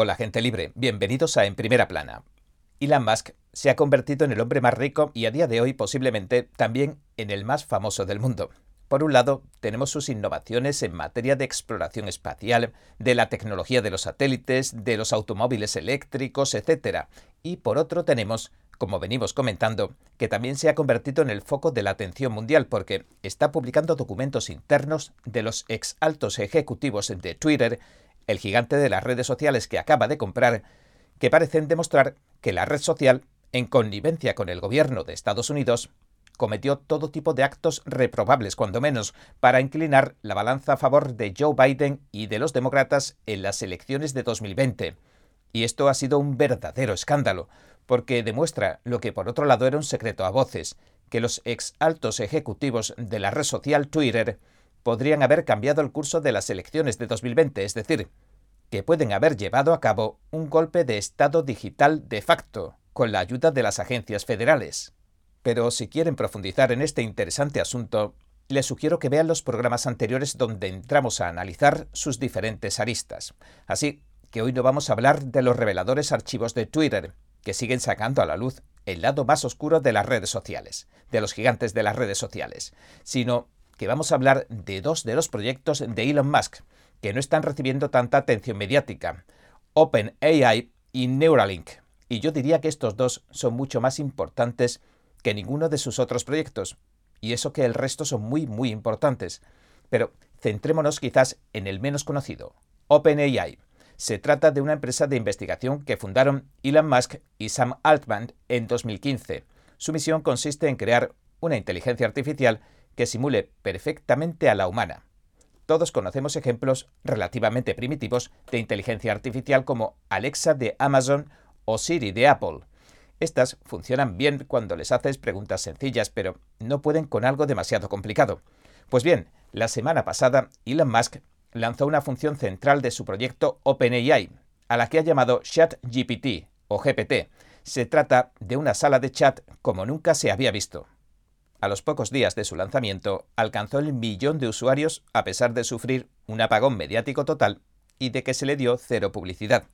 Hola gente libre, bienvenidos a En Primera Plana. Elon Musk se ha convertido en el hombre más rico y a día de hoy posiblemente también en el más famoso del mundo. Por un lado, tenemos sus innovaciones en materia de exploración espacial, de la tecnología de los satélites, de los automóviles eléctricos, etc. Y por otro tenemos, como venimos comentando, que también se ha convertido en el foco de la atención mundial porque está publicando documentos internos de los ex altos ejecutivos de Twitter el gigante de las redes sociales que acaba de comprar, que parecen demostrar que la red social, en connivencia con el gobierno de Estados Unidos, cometió todo tipo de actos reprobables, cuando menos, para inclinar la balanza a favor de Joe Biden y de los demócratas en las elecciones de 2020. Y esto ha sido un verdadero escándalo, porque demuestra lo que por otro lado era un secreto a voces, que los ex altos ejecutivos de la red social Twitter podrían haber cambiado el curso de las elecciones de 2020, es decir, que pueden haber llevado a cabo un golpe de Estado digital de facto, con la ayuda de las agencias federales. Pero si quieren profundizar en este interesante asunto, les sugiero que vean los programas anteriores donde entramos a analizar sus diferentes aristas. Así que hoy no vamos a hablar de los reveladores archivos de Twitter, que siguen sacando a la luz el lado más oscuro de las redes sociales, de los gigantes de las redes sociales, sino que vamos a hablar de dos de los proyectos de Elon Musk que no están recibiendo tanta atención mediática, OpenAI y Neuralink. Y yo diría que estos dos son mucho más importantes que ninguno de sus otros proyectos. Y eso que el resto son muy, muy importantes. Pero centrémonos quizás en el menos conocido, OpenAI. Se trata de una empresa de investigación que fundaron Elon Musk y Sam Altman en 2015. Su misión consiste en crear una inteligencia artificial que simule perfectamente a la humana. Todos conocemos ejemplos relativamente primitivos de inteligencia artificial como Alexa de Amazon o Siri de Apple. Estas funcionan bien cuando les haces preguntas sencillas, pero no pueden con algo demasiado complicado. Pues bien, la semana pasada Elon Musk lanzó una función central de su proyecto OpenAI, a la que ha llamado ChatGPT o GPT. Se trata de una sala de chat como nunca se había visto a los pocos días de su lanzamiento, alcanzó el millón de usuarios a pesar de sufrir un apagón mediático total y de que se le dio cero publicidad.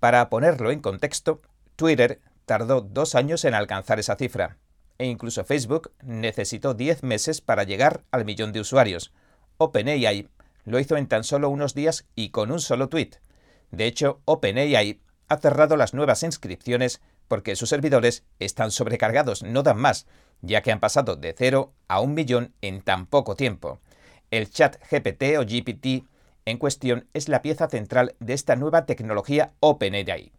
Para ponerlo en contexto, Twitter tardó dos años en alcanzar esa cifra, e incluso Facebook necesitó 10 meses para llegar al millón de usuarios. OpenAI lo hizo en tan solo unos días y con un solo tweet. De hecho, OpenAI ha cerrado las nuevas inscripciones porque sus servidores están sobrecargados, no dan más, ya que han pasado de cero a un millón en tan poco tiempo. El chat GPT o GPT en cuestión es la pieza central de esta nueva tecnología OpenAI.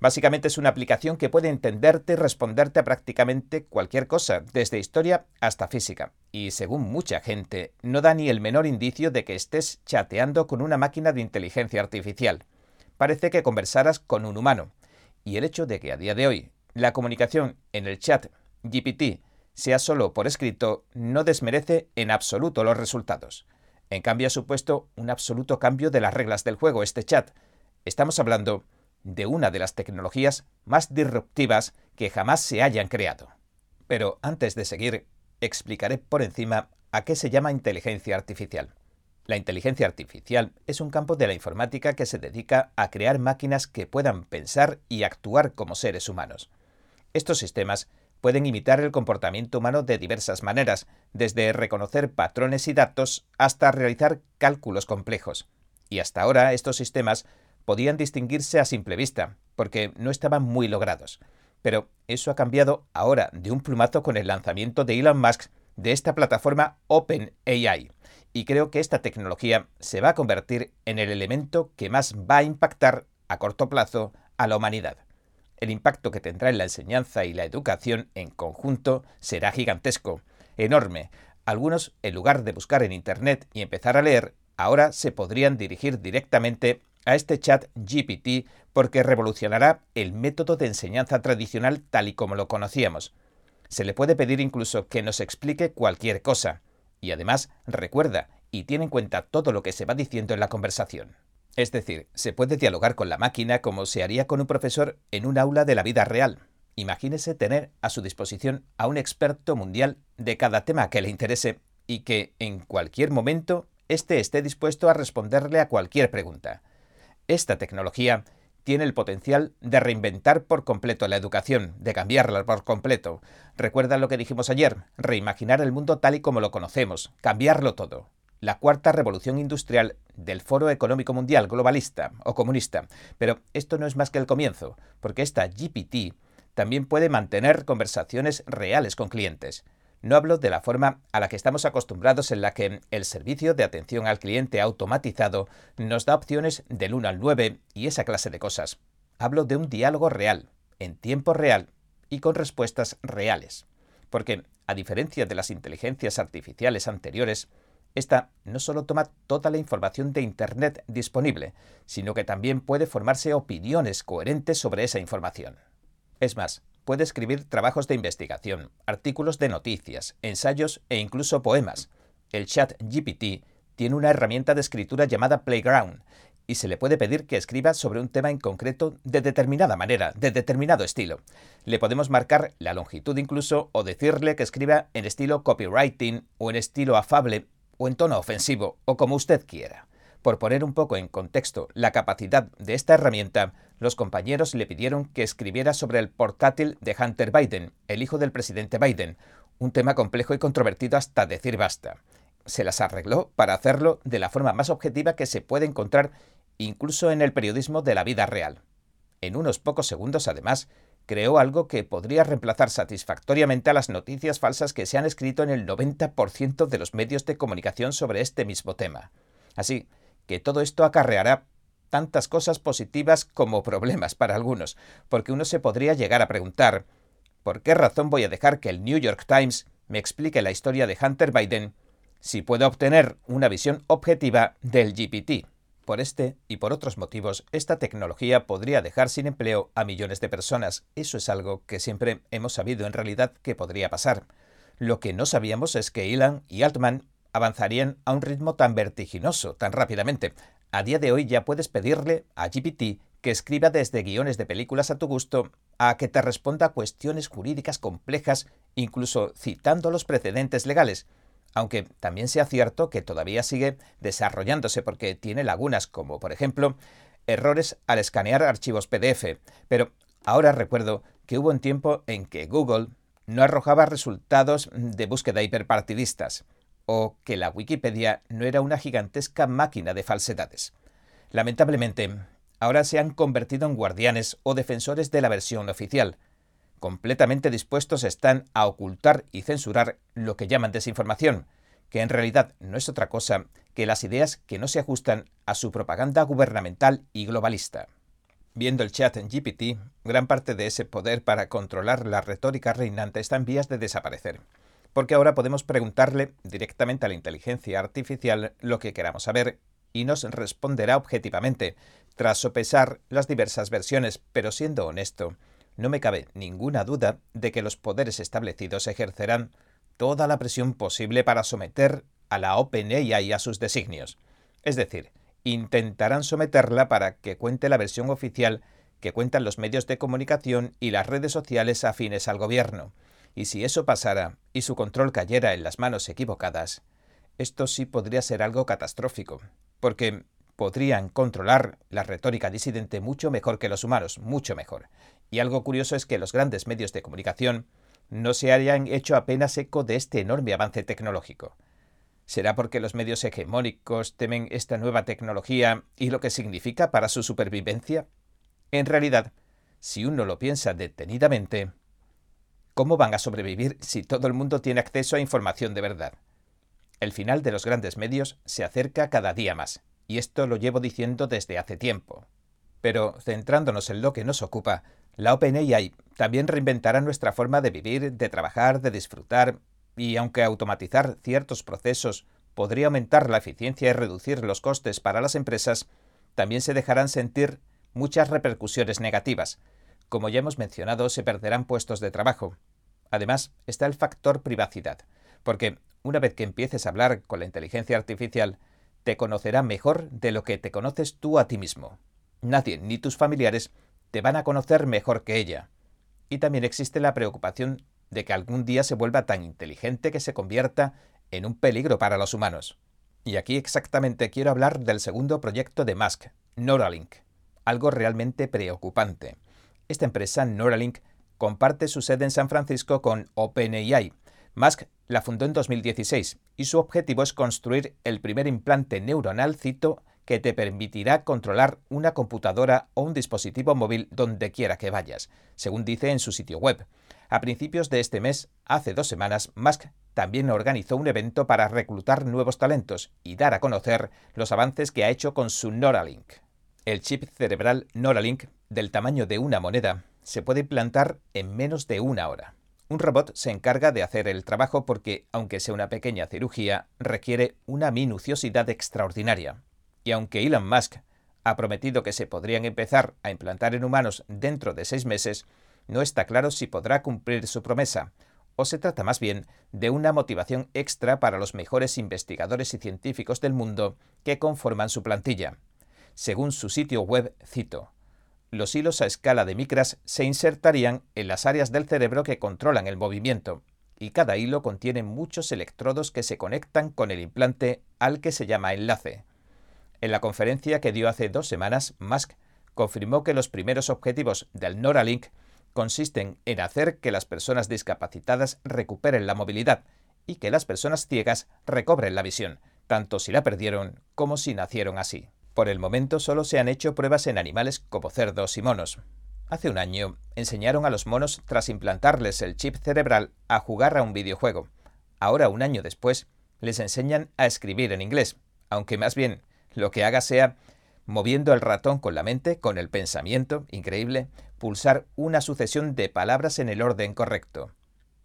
Básicamente es una aplicación que puede entenderte y responderte a prácticamente cualquier cosa, desde historia hasta física. Y según mucha gente, no da ni el menor indicio de que estés chateando con una máquina de inteligencia artificial. Parece que conversaras con un humano. Y el hecho de que a día de hoy la comunicación en el chat GPT sea solo por escrito, no desmerece en absoluto los resultados. En cambio, ha supuesto un absoluto cambio de las reglas del juego este chat. Estamos hablando de una de las tecnologías más disruptivas que jamás se hayan creado. Pero antes de seguir, explicaré por encima a qué se llama inteligencia artificial. La inteligencia artificial es un campo de la informática que se dedica a crear máquinas que puedan pensar y actuar como seres humanos. Estos sistemas pueden imitar el comportamiento humano de diversas maneras, desde reconocer patrones y datos hasta realizar cálculos complejos. Y hasta ahora estos sistemas podían distinguirse a simple vista, porque no estaban muy logrados. Pero eso ha cambiado ahora de un plumazo con el lanzamiento de Elon Musk de esta plataforma OpenAI. Y creo que esta tecnología se va a convertir en el elemento que más va a impactar a corto plazo a la humanidad el impacto que tendrá en la enseñanza y la educación en conjunto será gigantesco, enorme. Algunos, en lugar de buscar en Internet y empezar a leer, ahora se podrían dirigir directamente a este chat GPT porque revolucionará el método de enseñanza tradicional tal y como lo conocíamos. Se le puede pedir incluso que nos explique cualquier cosa. Y además, recuerda y tiene en cuenta todo lo que se va diciendo en la conversación. Es decir, se puede dialogar con la máquina como se haría con un profesor en un aula de la vida real. Imagínese tener a su disposición a un experto mundial de cada tema que le interese y que en cualquier momento éste esté dispuesto a responderle a cualquier pregunta. Esta tecnología tiene el potencial de reinventar por completo la educación, de cambiarla por completo. Recuerda lo que dijimos ayer, reimaginar el mundo tal y como lo conocemos, cambiarlo todo. La cuarta revolución industrial del Foro Económico Mundial globalista o comunista. Pero esto no es más que el comienzo, porque esta GPT también puede mantener conversaciones reales con clientes. No hablo de la forma a la que estamos acostumbrados en la que el servicio de atención al cliente automatizado nos da opciones del 1 al 9 y esa clase de cosas. Hablo de un diálogo real, en tiempo real y con respuestas reales. Porque, a diferencia de las inteligencias artificiales anteriores, esta no solo toma toda la información de Internet disponible, sino que también puede formarse opiniones coherentes sobre esa información. Es más, puede escribir trabajos de investigación, artículos de noticias, ensayos e incluso poemas. El chat GPT tiene una herramienta de escritura llamada Playground y se le puede pedir que escriba sobre un tema en concreto de determinada manera, de determinado estilo. Le podemos marcar la longitud incluso o decirle que escriba en estilo copywriting o en estilo afable o en tono ofensivo o como usted quiera. Por poner un poco en contexto la capacidad de esta herramienta, los compañeros le pidieron que escribiera sobre el portátil de Hunter Biden, el hijo del presidente Biden, un tema complejo y controvertido hasta decir basta. Se las arregló para hacerlo de la forma más objetiva que se puede encontrar incluso en el periodismo de la vida real. En unos pocos segundos, además, creó algo que podría reemplazar satisfactoriamente a las noticias falsas que se han escrito en el 90% de los medios de comunicación sobre este mismo tema. Así, que todo esto acarreará tantas cosas positivas como problemas para algunos, porque uno se podría llegar a preguntar, ¿por qué razón voy a dejar que el New York Times me explique la historia de Hunter Biden si puedo obtener una visión objetiva del GPT? Por este y por otros motivos, esta tecnología podría dejar sin empleo a millones de personas. Eso es algo que siempre hemos sabido en realidad que podría pasar. Lo que no sabíamos es que Elon y Altman avanzarían a un ritmo tan vertiginoso, tan rápidamente. A día de hoy ya puedes pedirle a GPT que escriba desde guiones de películas a tu gusto a que te responda cuestiones jurídicas complejas, incluso citando los precedentes legales. Aunque también sea cierto que todavía sigue desarrollándose porque tiene lagunas como, por ejemplo, errores al escanear archivos PDF. Pero ahora recuerdo que hubo un tiempo en que Google no arrojaba resultados de búsqueda hiperpartidistas o que la Wikipedia no era una gigantesca máquina de falsedades. Lamentablemente, ahora se han convertido en guardianes o defensores de la versión oficial. Completamente dispuestos están a ocultar y censurar lo que llaman desinformación, que en realidad no es otra cosa que las ideas que no se ajustan a su propaganda gubernamental y globalista. Viendo el chat en GPT, gran parte de ese poder para controlar la retórica reinante está en vías de desaparecer porque ahora podemos preguntarle directamente a la inteligencia artificial lo que queramos saber y nos responderá objetivamente, tras sopesar las diversas versiones, pero siendo honesto, no me cabe ninguna duda de que los poderes establecidos ejercerán toda la presión posible para someter a la OpenAI a sus designios. Es decir, intentarán someterla para que cuente la versión oficial que cuentan los medios de comunicación y las redes sociales afines al gobierno. Y si eso pasara y su control cayera en las manos equivocadas, esto sí podría ser algo catastrófico, porque podrían controlar la retórica disidente mucho mejor que los humanos, mucho mejor. Y algo curioso es que los grandes medios de comunicación no se hayan hecho apenas eco de este enorme avance tecnológico. ¿Será porque los medios hegemónicos temen esta nueva tecnología y lo que significa para su supervivencia? En realidad, si uno lo piensa detenidamente, ¿Cómo van a sobrevivir si todo el mundo tiene acceso a información de verdad? El final de los grandes medios se acerca cada día más, y esto lo llevo diciendo desde hace tiempo. Pero centrándonos en lo que nos ocupa, la OpenAI también reinventará nuestra forma de vivir, de trabajar, de disfrutar, y aunque automatizar ciertos procesos podría aumentar la eficiencia y reducir los costes para las empresas, también se dejarán sentir muchas repercusiones negativas. Como ya hemos mencionado, se perderán puestos de trabajo, Además, está el factor privacidad, porque una vez que empieces a hablar con la inteligencia artificial, te conocerá mejor de lo que te conoces tú a ti mismo. Nadie, ni tus familiares, te van a conocer mejor que ella. Y también existe la preocupación de que algún día se vuelva tan inteligente que se convierta en un peligro para los humanos. Y aquí exactamente quiero hablar del segundo proyecto de Musk, Neuralink. algo realmente preocupante. Esta empresa, Neuralink, comparte su sede en San Francisco con OpenAI. Musk la fundó en 2016 y su objetivo es construir el primer implante neuronal, cito, que te permitirá controlar una computadora o un dispositivo móvil donde quiera que vayas, según dice en su sitio web. A principios de este mes, hace dos semanas, Musk también organizó un evento para reclutar nuevos talentos y dar a conocer los avances que ha hecho con su Neuralink. El chip cerebral Neuralink, del tamaño de una moneda, se puede implantar en menos de una hora. Un robot se encarga de hacer el trabajo porque, aunque sea una pequeña cirugía, requiere una minuciosidad extraordinaria. Y aunque Elon Musk ha prometido que se podrían empezar a implantar en humanos dentro de seis meses, no está claro si podrá cumplir su promesa, o se trata más bien de una motivación extra para los mejores investigadores y científicos del mundo que conforman su plantilla. Según su sitio web, cito, los hilos a escala de micras se insertarían en las áreas del cerebro que controlan el movimiento, y cada hilo contiene muchos electrodos que se conectan con el implante al que se llama enlace. En la conferencia que dio hace dos semanas, Musk confirmó que los primeros objetivos del Neuralink consisten en hacer que las personas discapacitadas recuperen la movilidad y que las personas ciegas recobren la visión, tanto si la perdieron como si nacieron así. Por el momento solo se han hecho pruebas en animales como cerdos y monos. Hace un año enseñaron a los monos, tras implantarles el chip cerebral, a jugar a un videojuego. Ahora, un año después, les enseñan a escribir en inglés, aunque más bien lo que haga sea, moviendo el ratón con la mente, con el pensamiento, increíble, pulsar una sucesión de palabras en el orden correcto.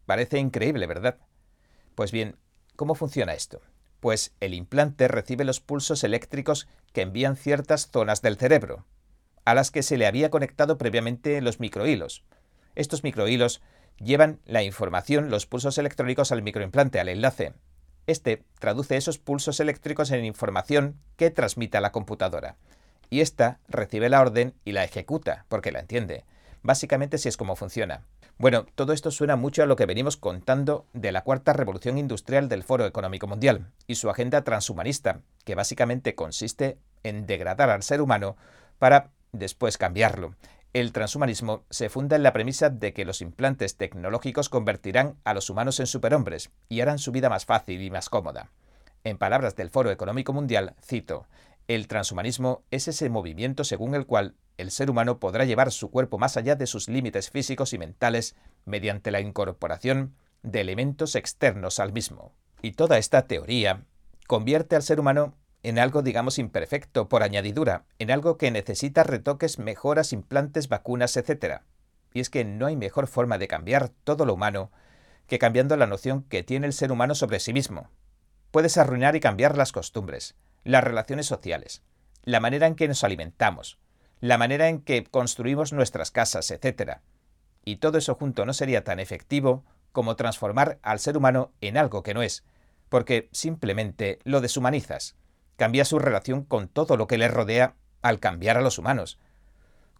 Parece increíble, ¿verdad? Pues bien, ¿cómo funciona esto? Pues el implante recibe los pulsos eléctricos que envían ciertas zonas del cerebro, a las que se le había conectado previamente los microhilos. Estos microhilos llevan la información, los pulsos electrónicos al microimplante, al enlace, este traduce esos pulsos eléctricos en información que transmite a la computadora. Y ésta recibe la orden y la ejecuta, porque la entiende. Básicamente si es como funciona. Bueno, todo esto suena mucho a lo que venimos contando de la cuarta revolución industrial del Foro Económico Mundial y su agenda transhumanista, que básicamente consiste en degradar al ser humano para después cambiarlo. El transhumanismo se funda en la premisa de que los implantes tecnológicos convertirán a los humanos en superhombres y harán su vida más fácil y más cómoda. En palabras del Foro Económico Mundial, cito, el transhumanismo es ese movimiento según el cual el ser humano podrá llevar su cuerpo más allá de sus límites físicos y mentales mediante la incorporación de elementos externos al mismo. Y toda esta teoría convierte al ser humano en algo digamos imperfecto por añadidura, en algo que necesita retoques, mejoras, implantes, vacunas, etc. Y es que no hay mejor forma de cambiar todo lo humano que cambiando la noción que tiene el ser humano sobre sí mismo. Puedes arruinar y cambiar las costumbres, las relaciones sociales, la manera en que nos alimentamos, la manera en que construimos nuestras casas, etc. Y todo eso junto no sería tan efectivo como transformar al ser humano en algo que no es, porque simplemente lo deshumanizas cambia su relación con todo lo que le rodea al cambiar a los humanos.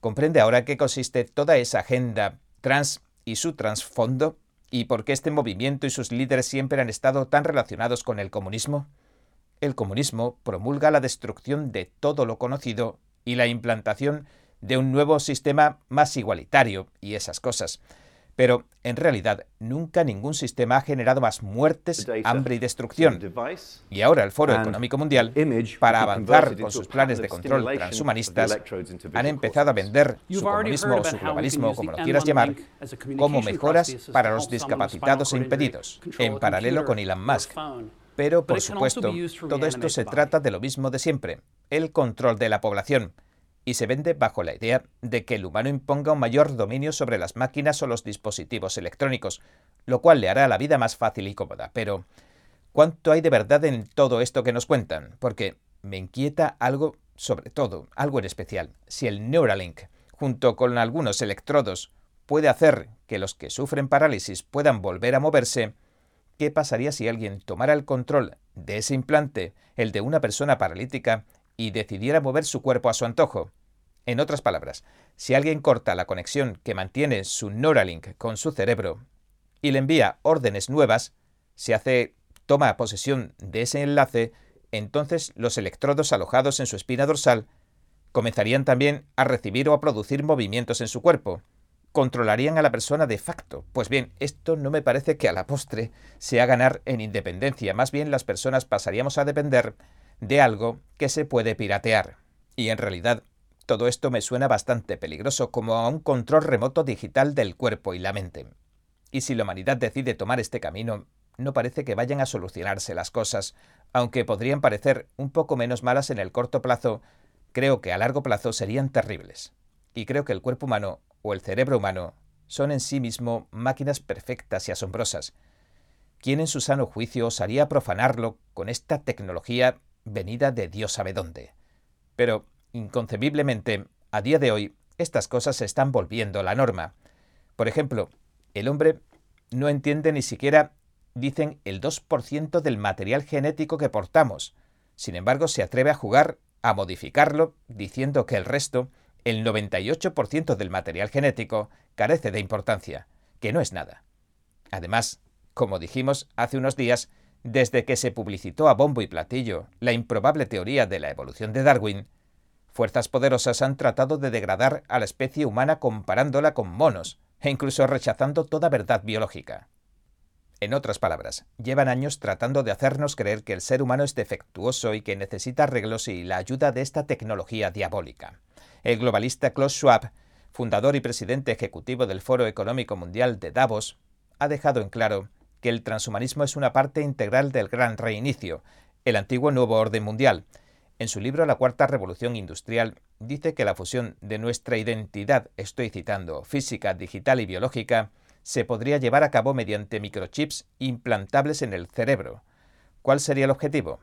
¿Comprende ahora qué consiste toda esa agenda trans y su trasfondo? ¿Y por qué este movimiento y sus líderes siempre han estado tan relacionados con el comunismo? El comunismo promulga la destrucción de todo lo conocido y la implantación de un nuevo sistema más igualitario y esas cosas. Pero, en realidad, nunca ningún sistema ha generado más muertes, hambre y destrucción. Y ahora el Foro Económico Mundial, para avanzar con sus planes de control transhumanistas, han empezado a vender su comunismo o su globalismo, como lo quieras llamar, como mejoras para los discapacitados e impedidos, en paralelo con Elon Musk. Pero, por supuesto, todo esto se trata de lo mismo de siempre, el control de la población y se vende bajo la idea de que el humano imponga un mayor dominio sobre las máquinas o los dispositivos electrónicos, lo cual le hará la vida más fácil y cómoda. Pero, ¿cuánto hay de verdad en todo esto que nos cuentan? Porque me inquieta algo, sobre todo, algo en especial. Si el Neuralink, junto con algunos electrodos, puede hacer que los que sufren parálisis puedan volver a moverse, ¿qué pasaría si alguien tomara el control de ese implante, el de una persona paralítica, y decidiera mover su cuerpo a su antojo. En otras palabras, si alguien corta la conexión que mantiene su Neuralink con su cerebro y le envía órdenes nuevas, se hace toma posesión de ese enlace, entonces los electrodos alojados en su espina dorsal Comenzarían también a recibir o a producir movimientos en su cuerpo. Controlarían a la persona de facto. Pues bien, esto no me parece que a la postre sea ganar en independencia. Más bien las personas pasaríamos a depender de algo que se puede piratear. Y en realidad, todo esto me suena bastante peligroso, como a un control remoto digital del cuerpo y la mente. Y si la humanidad decide tomar este camino, no parece que vayan a solucionarse las cosas, aunque podrían parecer un poco menos malas en el corto plazo, creo que a largo plazo serían terribles. Y creo que el cuerpo humano o el cerebro humano son en sí mismo máquinas perfectas y asombrosas. ¿Quién en su sano juicio osaría profanarlo con esta tecnología venida de Dios sabe dónde? Pero, inconcebiblemente, a día de hoy, estas cosas se están volviendo la norma. Por ejemplo, el hombre no entiende ni siquiera dicen el 2% del material genético que portamos. Sin embargo, se atreve a jugar a modificarlo diciendo que el resto, el 98% del material genético, carece de importancia, que no es nada. Además, como dijimos hace unos días, desde que se publicitó a bombo y platillo la improbable teoría de la evolución de Darwin, fuerzas poderosas han tratado de degradar a la especie humana comparándola con monos, e incluso rechazando toda verdad biológica. En otras palabras, llevan años tratando de hacernos creer que el ser humano es defectuoso y que necesita arreglos y la ayuda de esta tecnología diabólica. El globalista Klaus Schwab, fundador y presidente ejecutivo del Foro Económico Mundial de Davos, ha dejado en claro que el transhumanismo es una parte integral del gran reinicio, el antiguo nuevo orden mundial. En su libro La Cuarta Revolución Industrial dice que la fusión de nuestra identidad, estoy citando, física, digital y biológica, se podría llevar a cabo mediante microchips implantables en el cerebro. ¿Cuál sería el objetivo?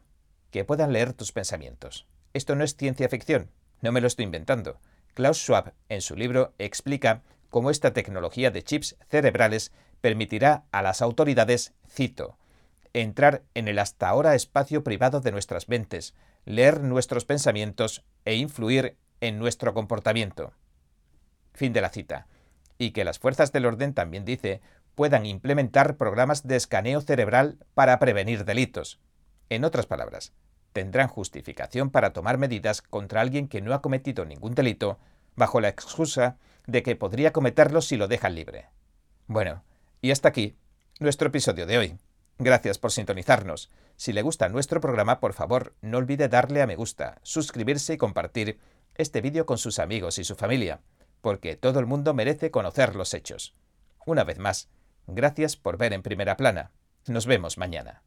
Que puedan leer tus pensamientos. Esto no es ciencia ficción, no me lo estoy inventando. Klaus Schwab, en su libro, explica cómo esta tecnología de chips cerebrales permitirá a las autoridades, cito, entrar en el hasta ahora espacio privado de nuestras mentes, leer nuestros pensamientos e influir en nuestro comportamiento. Fin de la cita y que las fuerzas del orden, también dice, puedan implementar programas de escaneo cerebral para prevenir delitos. En otras palabras, tendrán justificación para tomar medidas contra alguien que no ha cometido ningún delito bajo la excusa de que podría cometerlo si lo dejan libre. Bueno, y hasta aquí nuestro episodio de hoy. Gracias por sintonizarnos. Si le gusta nuestro programa, por favor, no olvide darle a me gusta, suscribirse y compartir este vídeo con sus amigos y su familia porque todo el mundo merece conocer los hechos. Una vez más, gracias por ver en primera plana. Nos vemos mañana.